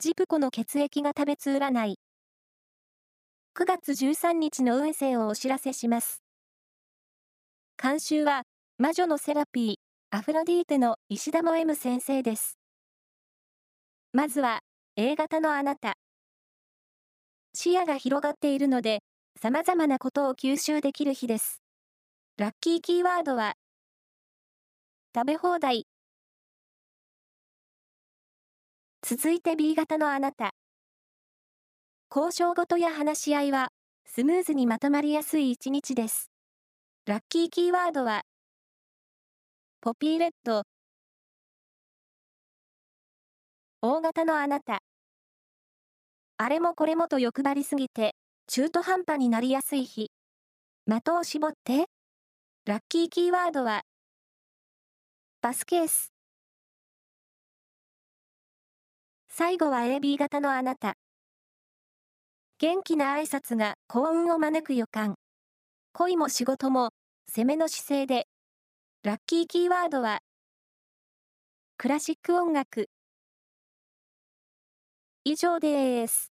ジプコの血液が食べつ占い。9月13日の運勢をお知らせします。監修は、魔女のセラピー、アフロディーテの石田も M 先生です。まずは、A 型のあなた。視野が広がっているので、様々なことを吸収できる日です。ラッキーキーワードは、食べ放題。続いて B 型のあなた。交渉事や話し合いは、スムーズにまとまりやすい一日です。ラッキーキーワードは、ポピーレッド。大型のあなた。あれもこれもと欲張りすぎて、中途半端になりやすい日。的を絞って。ラッキーキーワードは、パスケース。最後は AB 型のあなた。元気な挨拶が幸運を招く予感。恋も仕事も攻めの姿勢で。ラッキーキーワードは、クラシック音楽。以上です。